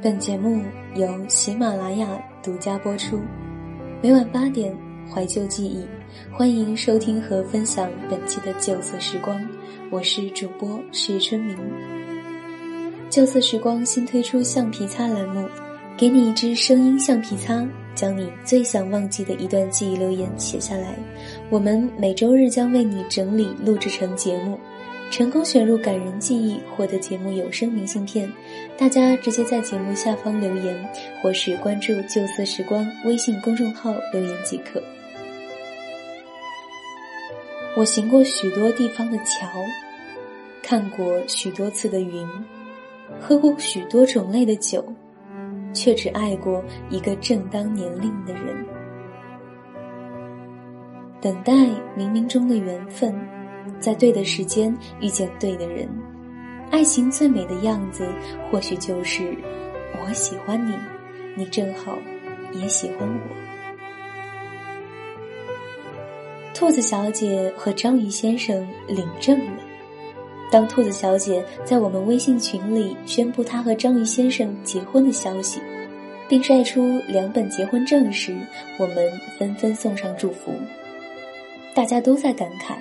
本节目由喜马拉雅独家播出，每晚八点，怀旧记忆，欢迎收听和分享本期的旧色时光，我是主播徐春明。旧色时光新推出橡皮擦栏目，给你一支声音橡皮擦，将你最想忘记的一段记忆留言写下来，我们每周日将为你整理录制成节目。成功选入感人记忆，获得节目有声明信片。大家直接在节目下方留言，或是关注“旧色时光”微信公众号留言即可。我行过许多地方的桥，看过许多次的云，喝过许多种类的酒，却只爱过一个正当年龄的人。等待冥冥中的缘分。在对的时间遇见对的人，爱情最美的样子，或许就是我喜欢你，你正好也喜欢我。兔子小姐和章鱼先生领证了。当兔子小姐在我们微信群里宣布她和章鱼先生结婚的消息，并晒出两本结婚证时，我们纷纷送上祝福。大家都在感慨。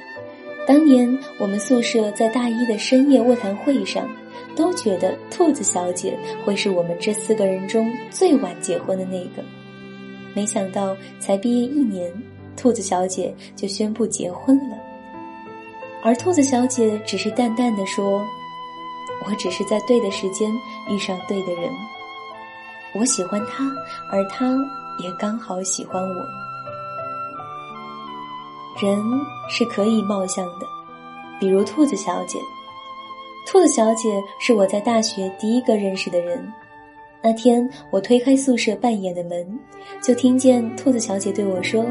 当年我们宿舍在大一的深夜卧谈会上，都觉得兔子小姐会是我们这四个人中最晚结婚的那个。没想到才毕业一年，兔子小姐就宣布结婚了。而兔子小姐只是淡淡的说：“我只是在对的时间遇上对的人，我喜欢他，而他也刚好喜欢我。”人是可以貌相的，比如兔子小姐。兔子小姐是我在大学第一个认识的人。那天我推开宿舍半掩的门，就听见兔子小姐对我说：“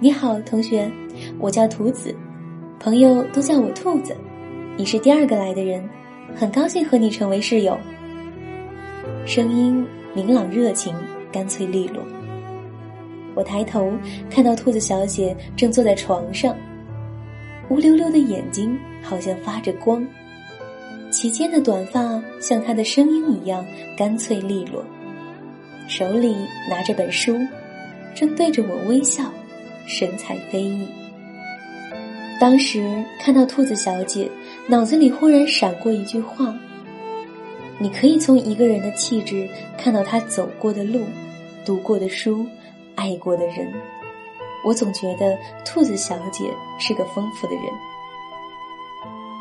你好，同学，我叫兔子，朋友都叫我兔子。你是第二个来的人，很高兴和你成为室友。”声音明朗热情，干脆利落。我抬头看到兔子小姐正坐在床上，乌溜溜的眼睛好像发着光，齐肩的短发像她的声音一样干脆利落，手里拿着本书，正对着我微笑，神采飞逸。当时看到兔子小姐，脑子里忽然闪过一句话：你可以从一个人的气质看到他走过的路，读过的书。爱过的人，我总觉得兔子小姐是个丰富的人。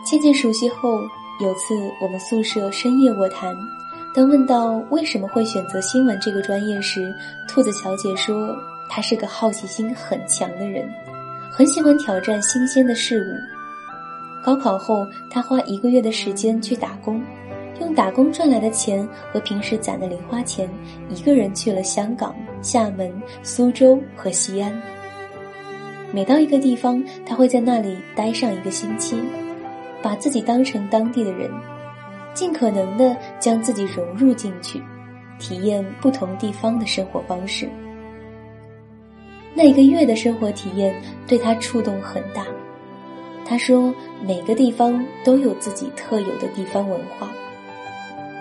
渐渐熟悉后，有次我们宿舍深夜卧谈，当问到为什么会选择新闻这个专业时，兔子小姐说她是个好奇心很强的人，很喜欢挑战新鲜的事物。高考后，她花一个月的时间去打工。用打工赚来的钱和平时攒的零花钱，一个人去了香港、厦门、苏州和西安。每到一个地方，他会在那里待上一个星期，把自己当成当地的人，尽可能的将自己融入进去，体验不同地方的生活方式。那一个月的生活体验对他触动很大。他说：“每个地方都有自己特有的地方文化。”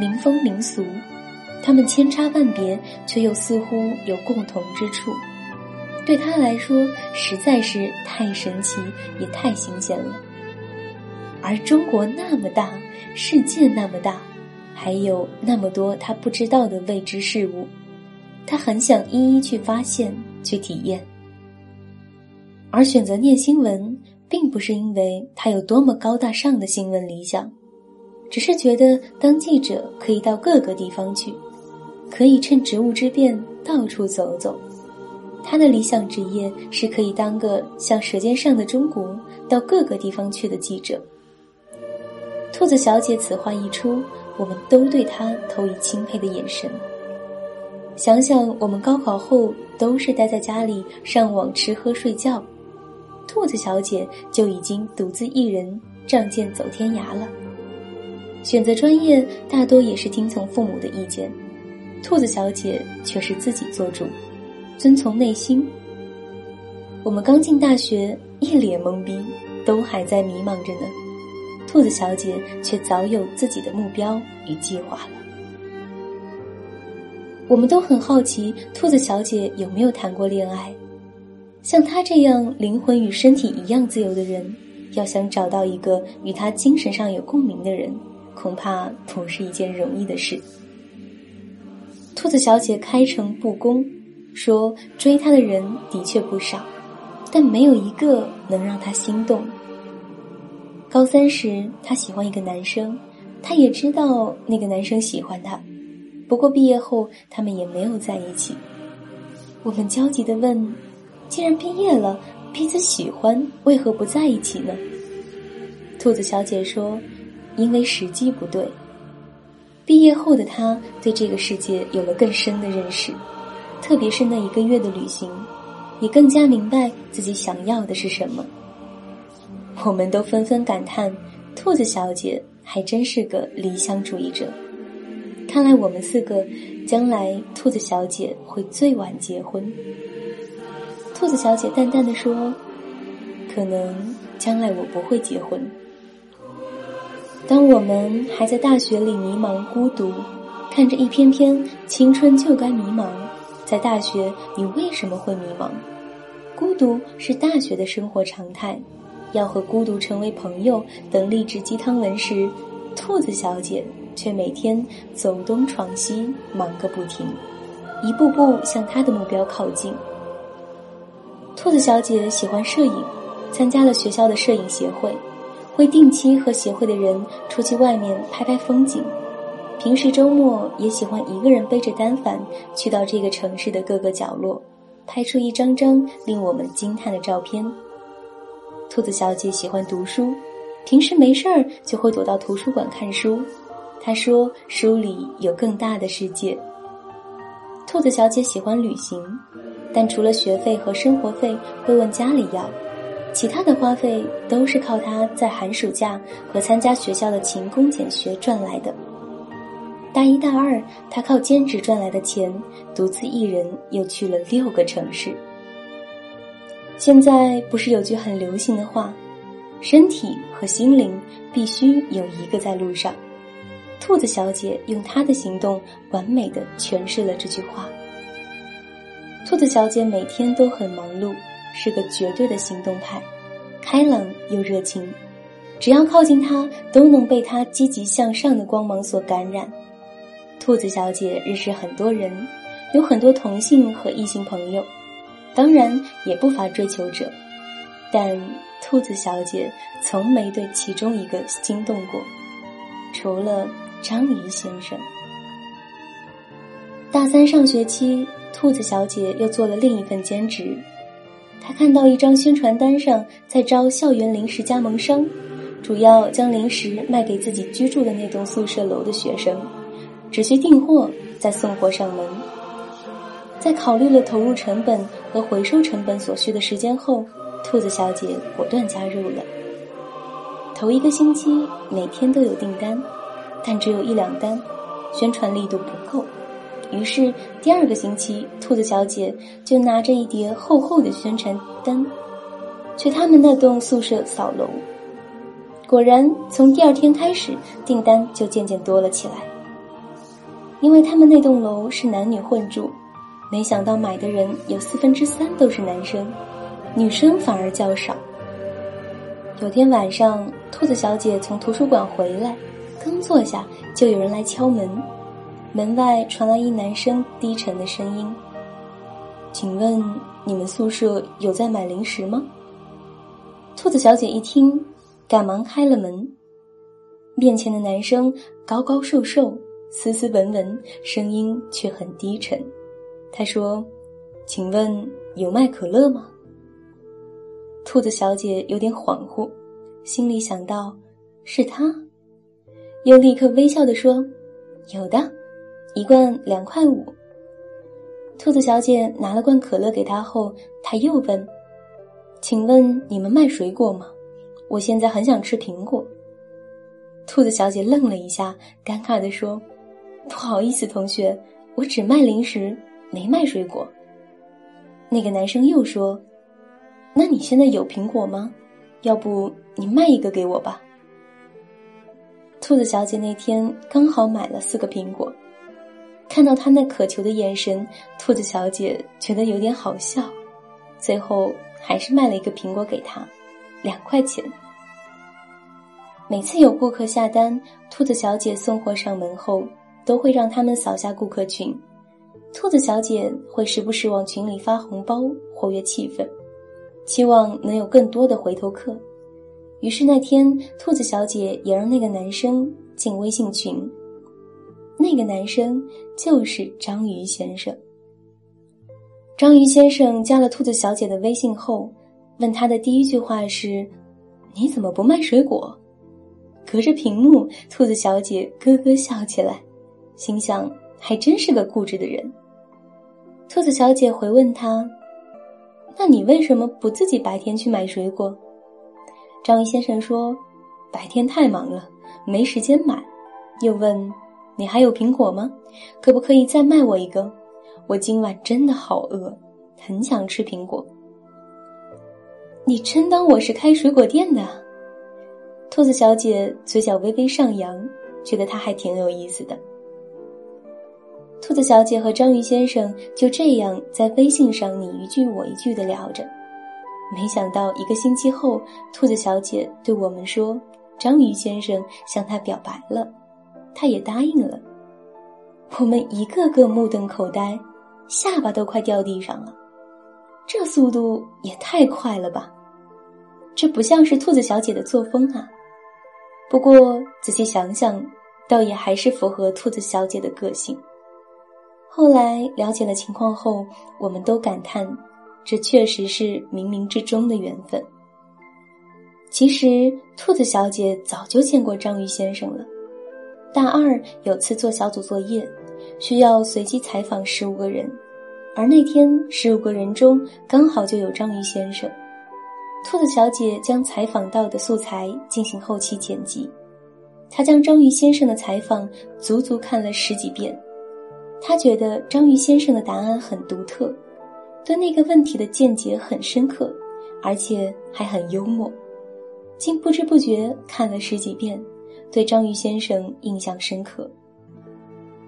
民风民俗，他们千差万别，却又似乎有共同之处。对他来说，实在是太神奇，也太新鲜了。而中国那么大，世界那么大，还有那么多他不知道的未知事物，他很想一一去发现、去体验。而选择念新闻，并不是因为他有多么高大上的新闻理想。只是觉得当记者可以到各个地方去，可以趁职务之便到处走走。他的理想职业是可以当个像《舌尖上的中国》到各个地方去的记者。兔子小姐此话一出，我们都对她投以钦佩的眼神。想想我们高考后都是待在家里上网、吃喝、睡觉，兔子小姐就已经独自一人仗剑走天涯了。选择专业大多也是听从父母的意见，兔子小姐却是自己做主，遵从内心。我们刚进大学，一脸懵逼，都还在迷茫着呢。兔子小姐却早有自己的目标与计划了。我们都很好奇，兔子小姐有没有谈过恋爱？像她这样灵魂与身体一样自由的人，要想找到一个与她精神上有共鸣的人，恐怕不是一件容易的事。兔子小姐开诚布公说：“追她的人的确不少，但没有一个能让她心动。”高三时，她喜欢一个男生，她也知道那个男生喜欢她。不过毕业后，他们也没有在一起。我们焦急的问：“既然毕业了，彼此喜欢，为何不在一起呢？”兔子小姐说：“因为时机不对。”毕业后的他对这个世界有了更深的认识，特别是那一个月的旅行，也更加明白自己想要的是什么。我们都纷纷感叹：“兔子小姐还真是个理想主义者。”看来我们四个将来，兔子小姐会最晚结婚。兔子小姐淡淡的说：“可能将来我不会结婚。”当我们还在大学里迷茫孤独，看着一篇篇青春就该迷茫，在大学你为什么会迷茫？孤独是大学的生活常态，要和孤独成为朋友等励志鸡汤文时，兔子小姐。却每天走东闯西，忙个不停，一步步向她的目标靠近。兔子小姐喜欢摄影，参加了学校的摄影协会，会定期和协会的人出去外面拍拍风景。平时周末也喜欢一个人背着单反，去到这个城市的各个角落，拍出一张张令我们惊叹的照片。兔子小姐喜欢读书，平时没事儿就会躲到图书馆看书。她说：“书里有更大的世界。”兔子小姐喜欢旅行，但除了学费和生活费会问家里要，其他的花费都是靠她在寒暑假和参加学校的勤工俭学赚来的。大一、大二，她靠兼职赚来的钱，独自一人又去了六个城市。现在不是有句很流行的话：“身体和心灵必须有一个在路上。”兔子小姐用她的行动完美的诠释了这句话。兔子小姐每天都很忙碌，是个绝对的行动派，开朗又热情，只要靠近他，都能被他积极向上的光芒所感染。兔子小姐认识很多人，有很多同性和异性朋友，当然也不乏追求者，但兔子小姐从没对其中一个心动过，除了。章鱼先生，大三上学期，兔子小姐又做了另一份兼职。她看到一张宣传单上在招校园零食加盟商，主要将零食卖给自己居住的那栋宿舍楼的学生，只需订货再送货上门。在考虑了投入成本和回收成本所需的时间后，兔子小姐果断加入了。头一个星期，每天都有订单。但只有一两单，宣传力度不够。于是第二个星期，兔子小姐就拿着一叠厚厚的宣传单，去他们那栋宿舍扫楼。果然，从第二天开始，订单就渐渐多了起来。因为他们那栋楼是男女混住，没想到买的人有四分之三都是男生，女生反而较少。有天晚上，兔子小姐从图书馆回来。刚坐下，就有人来敲门。门外传来一男生低沉的声音：“请问你们宿舍有在买零食吗？”兔子小姐一听，赶忙开了门。面前的男生高高瘦瘦、斯斯文文，声音却很低沉。他说：“请问有卖可乐吗？”兔子小姐有点恍惚，心里想到：“是他。”又立刻微笑的说：“有的，一罐两块五。”兔子小姐拿了罐可乐给他后，他又问：“请问你们卖水果吗？我现在很想吃苹果。”兔子小姐愣了一下，尴尬的说：“不好意思，同学，我只卖零食，没卖水果。”那个男生又说：“那你现在有苹果吗？要不你卖一个给我吧。”兔子小姐那天刚好买了四个苹果，看到他那渴求的眼神，兔子小姐觉得有点好笑，最后还是卖了一个苹果给他，两块钱。每次有顾客下单，兔子小姐送货上门后，都会让他们扫下顾客群。兔子小姐会时不时往群里发红包，活跃气氛，期望能有更多的回头客。于是那天，兔子小姐也让那个男生进微信群。那个男生就是章鱼先生。章鱼先生加了兔子小姐的微信后，问他的第一句话是：“你怎么不卖水果？”隔着屏幕，兔子小姐咯咯笑起来，心想：还真是个固执的人。兔子小姐回问他：“那你为什么不自己白天去买水果？”章鱼先生说：“白天太忙了，没时间买。”又问。你还有苹果吗？可不可以再卖我一个？我今晚真的好饿，很想吃苹果。你真当我是开水果店的？兔子小姐嘴角微微上扬，觉得他还挺有意思的。兔子小姐和章鱼先生就这样在微信上你一句我一句的聊着，没想到一个星期后，兔子小姐对我们说，章鱼先生向她表白了。他也答应了，我们一个个目瞪口呆，下巴都快掉地上了。这速度也太快了吧！这不像是兔子小姐的作风啊。不过仔细想想，倒也还是符合兔子小姐的个性。后来了解了情况后，我们都感叹，这确实是冥冥之中的缘分。其实，兔子小姐早就见过章鱼先生了。大二有次做小组作业，需要随机采访十五个人，而那天十五个人中刚好就有章鱼先生。兔子小姐将采访到的素材进行后期剪辑，她将章鱼先生的采访足足看了十几遍。她觉得章鱼先生的答案很独特，对那个问题的见解很深刻，而且还很幽默，竟不知不觉看了十几遍。对章鱼先生印象深刻。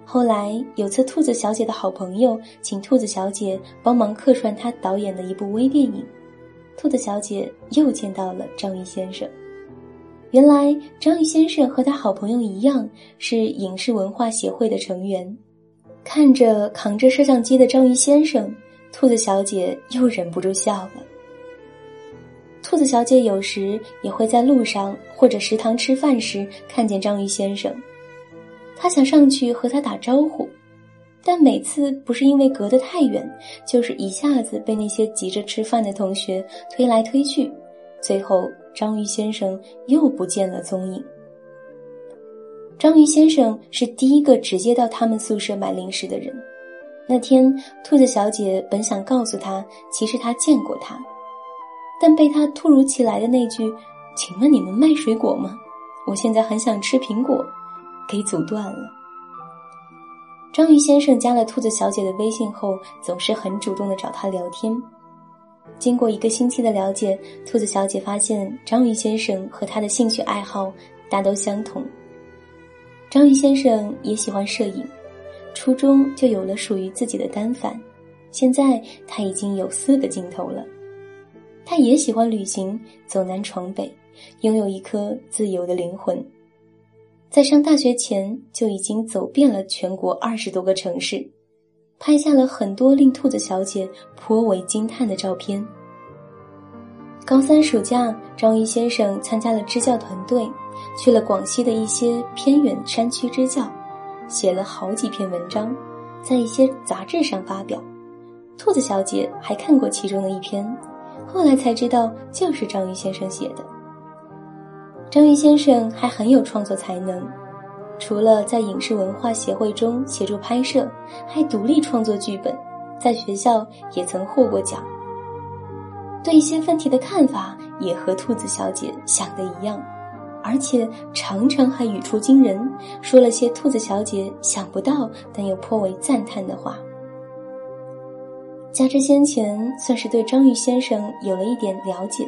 后来有次，兔子小姐的好朋友请兔子小姐帮忙客串他导演的一部微电影，兔子小姐又见到了章鱼先生。原来章鱼先生和他好朋友一样是影视文化协会的成员。看着扛着摄像机的章鱼先生，兔子小姐又忍不住笑了。兔子小姐有时也会在路上或者食堂吃饭时看见章鱼先生，她想上去和他打招呼，但每次不是因为隔得太远，就是一下子被那些急着吃饭的同学推来推去，最后章鱼先生又不见了踪影。章鱼先生是第一个直接到他们宿舍买零食的人。那天，兔子小姐本想告诉他，其实她见过他。但被他突如其来的那句“请问你们卖水果吗？我现在很想吃苹果”，给阻断了。章鱼先生加了兔子小姐的微信后，总是很主动的找她聊天。经过一个星期的了解，兔子小姐发现章鱼先生和他的兴趣爱好大都相同。章鱼先生也喜欢摄影，初中就有了属于自己的单反，现在他已经有四个镜头了。他也喜欢旅行，走南闯北，拥有一颗自由的灵魂。在上大学前就已经走遍了全国二十多个城市，拍下了很多令兔子小姐颇为惊叹的照片。高三暑假，章鱼先生参加了支教团队，去了广西的一些偏远山区支教，写了好几篇文章，在一些杂志上发表。兔子小姐还看过其中的一篇。后来才知道，就是章鱼先生写的。章鱼先生还很有创作才能，除了在影视文化协会中协助拍摄，还独立创作剧本，在学校也曾获过奖。对一些问题的看法也和兔子小姐想的一样，而且常常还语出惊人，说了些兔子小姐想不到但又颇为赞叹的话。加之先前算是对章鱼先生有了一点了解，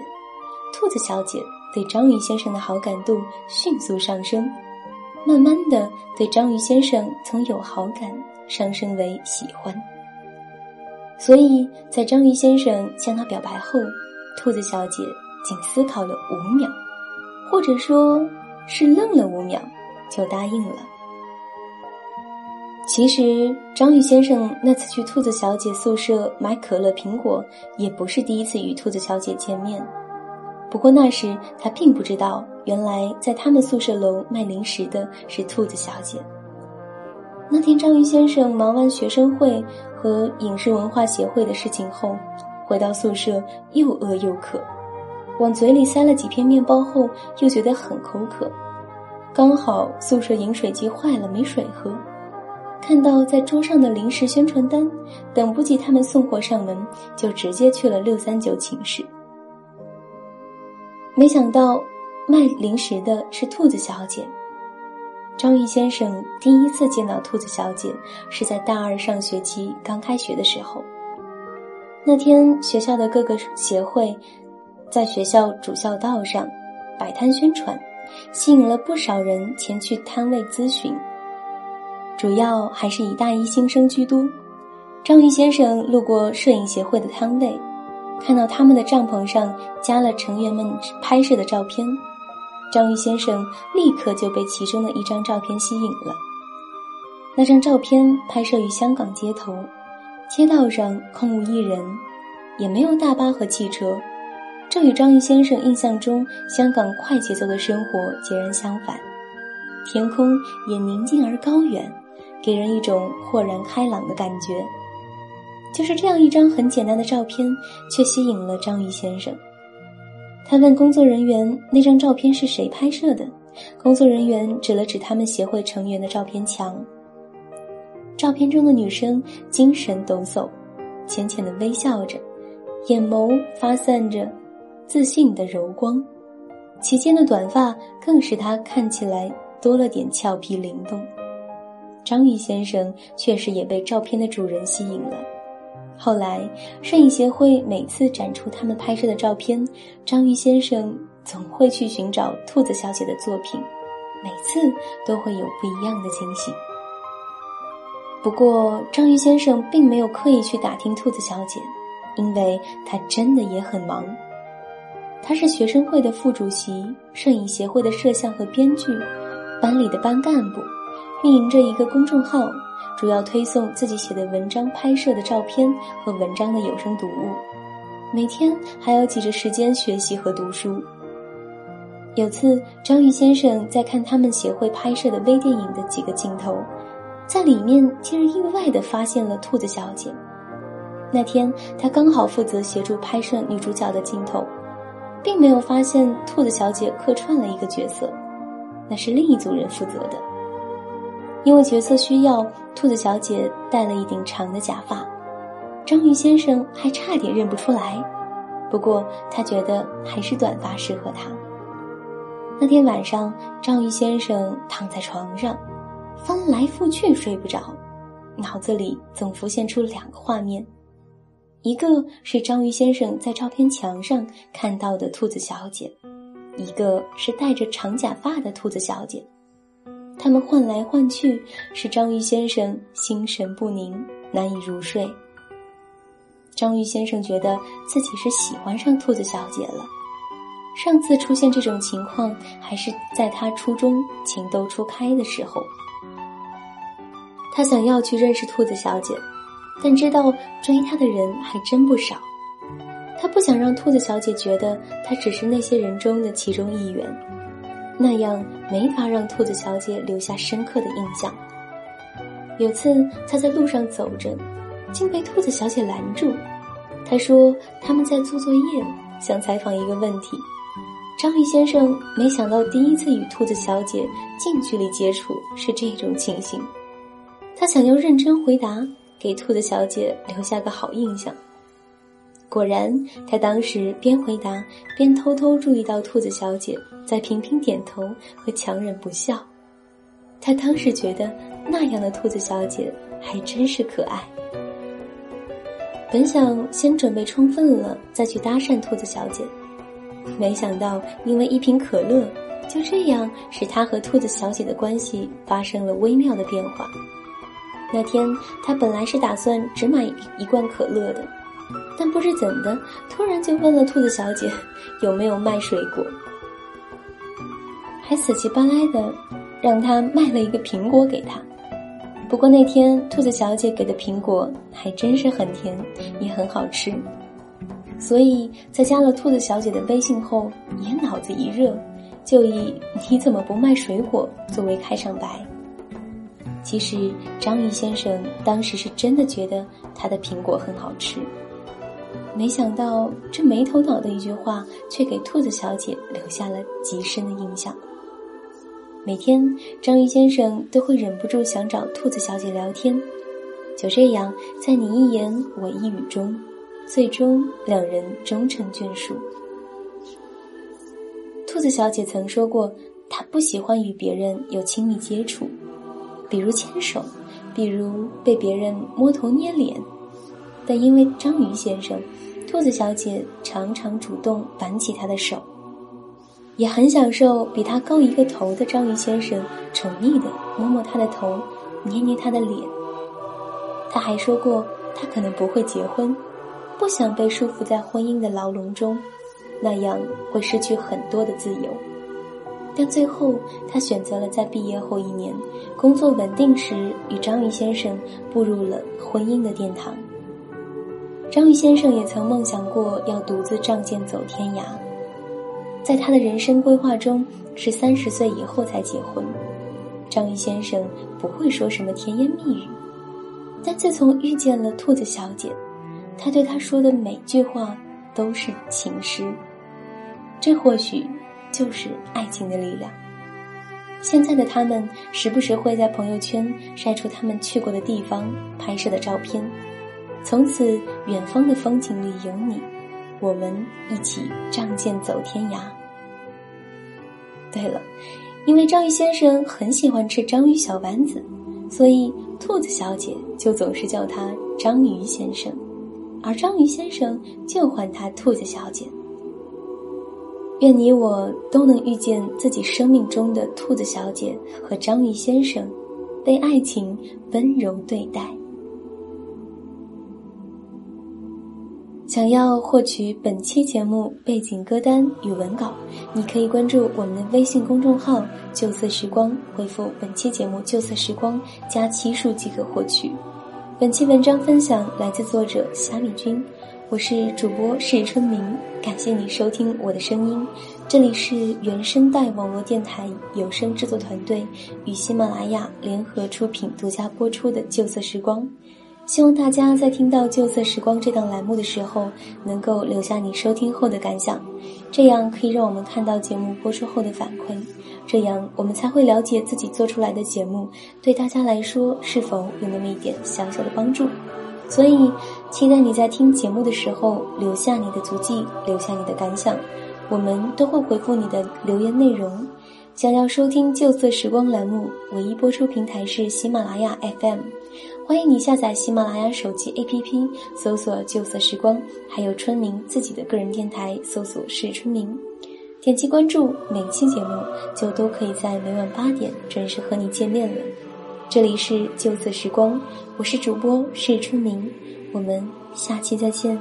兔子小姐对章鱼先生的好感度迅速上升。慢慢的对章鱼先生从有好感上升为喜欢。所以在章鱼先生向他表白后，兔子小姐仅思考了五秒，或者说是愣了五秒，就答应了。其实，章鱼先生那次去兔子小姐宿舍买可乐、苹果，也不是第一次与兔子小姐见面。不过那时他并不知道，原来在他们宿舍楼卖零食的是兔子小姐。那天，章鱼先生忙完学生会和影视文化协会的事情后，回到宿舍又饿又渴，往嘴里塞了几片面包后，又觉得很口渴。刚好宿舍饮水机坏了，没水喝。看到在桌上的零食宣传单，等不及他们送货上门，就直接去了六三九寝室。没想到卖零食的是兔子小姐。张玉先生第一次见到兔子小姐是在大二上学期刚开学的时候。那天学校的各个协会在学校主校道上摆摊宣传，吸引了不少人前去摊位咨询。主要还是以大一新生居多。章鱼先生路过摄影协会的摊位，看到他们的帐篷上加了成员们拍摄的照片，章鱼先生立刻就被其中的一张照片吸引了。那张照片拍摄于香港街头，街道上空无一人，也没有大巴和汽车，这与章鱼先生印象中香港快节奏的生活截然相反。天空也宁静而高远。给人一种豁然开朗的感觉。就是这样一张很简单的照片，却吸引了章鱼先生。他问工作人员：“那张照片是谁拍摄的？”工作人员指了指他们协会成员的照片墙。照片中的女生精神抖擞，浅浅的微笑着，眼眸发散着自信的柔光，齐肩的短发更使她看起来多了点俏皮灵动。章鱼先生确实也被照片的主人吸引了。后来，摄影协会每次展出他们拍摄的照片，章鱼先生总会去寻找兔子小姐的作品，每次都会有不一样的惊喜。不过，章鱼先生并没有刻意去打听兔子小姐，因为他真的也很忙。他是学生会的副主席，摄影协会的摄像和编剧，班里的班干部。运营着一个公众号，主要推送自己写的文章、拍摄的照片和文章的有声读物。每天还要挤着时间学习和读书。有次，章鱼先生在看他们协会拍摄的微电影的几个镜头，在里面竟然意外地发现了兔子小姐。那天他刚好负责协助拍摄女主角的镜头，并没有发现兔子小姐客串了一个角色，那是另一组人负责的。因为角色需要，兔子小姐戴了一顶长的假发，章鱼先生还差点认不出来。不过他觉得还是短发适合他。那天晚上，章鱼先生躺在床上，翻来覆去睡不着，脑子里总浮现出两个画面：一个是章鱼先生在照片墙上看到的兔子小姐，一个是戴着长假发的兔子小姐。他们换来换去，使章鱼先生心神不宁，难以入睡。章鱼先生觉得自己是喜欢上兔子小姐了。上次出现这种情况，还是在他初中情窦初开的时候。他想要去认识兔子小姐，但知道追他的人还真不少。他不想让兔子小姐觉得他只是那些人中的其中一员。那样没法让兔子小姐留下深刻的印象。有次他在路上走着，竟被兔子小姐拦住。他说他们在做作业，想采访一个问题。章鱼先生没想到第一次与兔子小姐近距离接触是这种情形，他想要认真回答，给兔子小姐留下个好印象。果然，他当时边回答边偷偷注意到兔子小姐在频频点头和强忍不笑。他当时觉得那样的兔子小姐还真是可爱。本想先准备充分了再去搭讪兔子小姐，没想到因为一瓶可乐就这样，使他和兔子小姐的关系发生了微妙的变化。那天，他本来是打算只买一罐可乐的，但不知怎的，突然就问了兔子小姐有没有卖水果，还死乞白赖的让他卖了一个苹果给他。不过那天，兔子小姐给的苹果还真是很甜，也很好吃，所以在加了兔子小姐的微信后，也脑子一热。就以你怎么不卖水果作为开场白。其实章鱼先生当时是真的觉得他的苹果很好吃，没想到这没头脑的一句话却给兔子小姐留下了极深的印象。每天章鱼先生都会忍不住想找兔子小姐聊天，就这样在你一言我一语中，最终两人终成眷属。兔子小姐曾说过，她不喜欢与别人有亲密接触，比如牵手，比如被别人摸头捏脸。但因为章鱼先生，兔子小姐常常主动挽起他的手，也很享受比他高一个头的章鱼先生宠溺的摸摸他的头，捏捏他的脸。他还说过，他可能不会结婚，不想被束缚在婚姻的牢笼中。那样会失去很多的自由，但最后他选择了在毕业后一年工作稳定时，与章鱼先生步入了婚姻的殿堂。章鱼先生也曾梦想过要独自仗剑走天涯，在他的人生规划中是三十岁以后才结婚。章鱼先生不会说什么甜言蜜语，但自从遇见了兔子小姐，他对她说的每句话都是情诗。这或许就是爱情的力量。现在的他们时不时会在朋友圈晒出他们去过的地方、拍摄的照片。从此，远方的风景里有你，我们一起仗剑走天涯。对了，因为章鱼先生很喜欢吃章鱼小丸子，所以兔子小姐就总是叫他章鱼先生，而章鱼先生就唤他兔子小姐。愿你我都能遇见自己生命中的兔子小姐和章鱼先生，被爱情温柔对待。想要获取本期节目背景歌单与文稿，你可以关注我们的微信公众号“旧色时光”，回复本期节目“旧色时光”加期数即可获取。本期文章分享来自作者虾米君。我是主播是春明，感谢你收听我的声音。这里是原声带网络电台有声制作团队与喜马拉雅联合出品、独家播出的《旧色时光》。希望大家在听到《旧色时光》这档栏目的时候，能够留下你收听后的感想，这样可以让我们看到节目播出后的反馈，这样我们才会了解自己做出来的节目对大家来说是否有那么一点小小的帮助。所以，期待你在听节目的时候留下你的足迹，留下你的感想，我们都会回复你的留言内容。想要收听旧色时光栏目，唯一播出平台是喜马拉雅 FM，欢迎你下载喜马拉雅手机 APP，搜索旧色时光，还有春明自己的个人电台，搜索是春明，点击关注，每期节目就都可以在每晚八点准时和你见面了。这里是旧色时光，我是主播是春明，我们下期再见。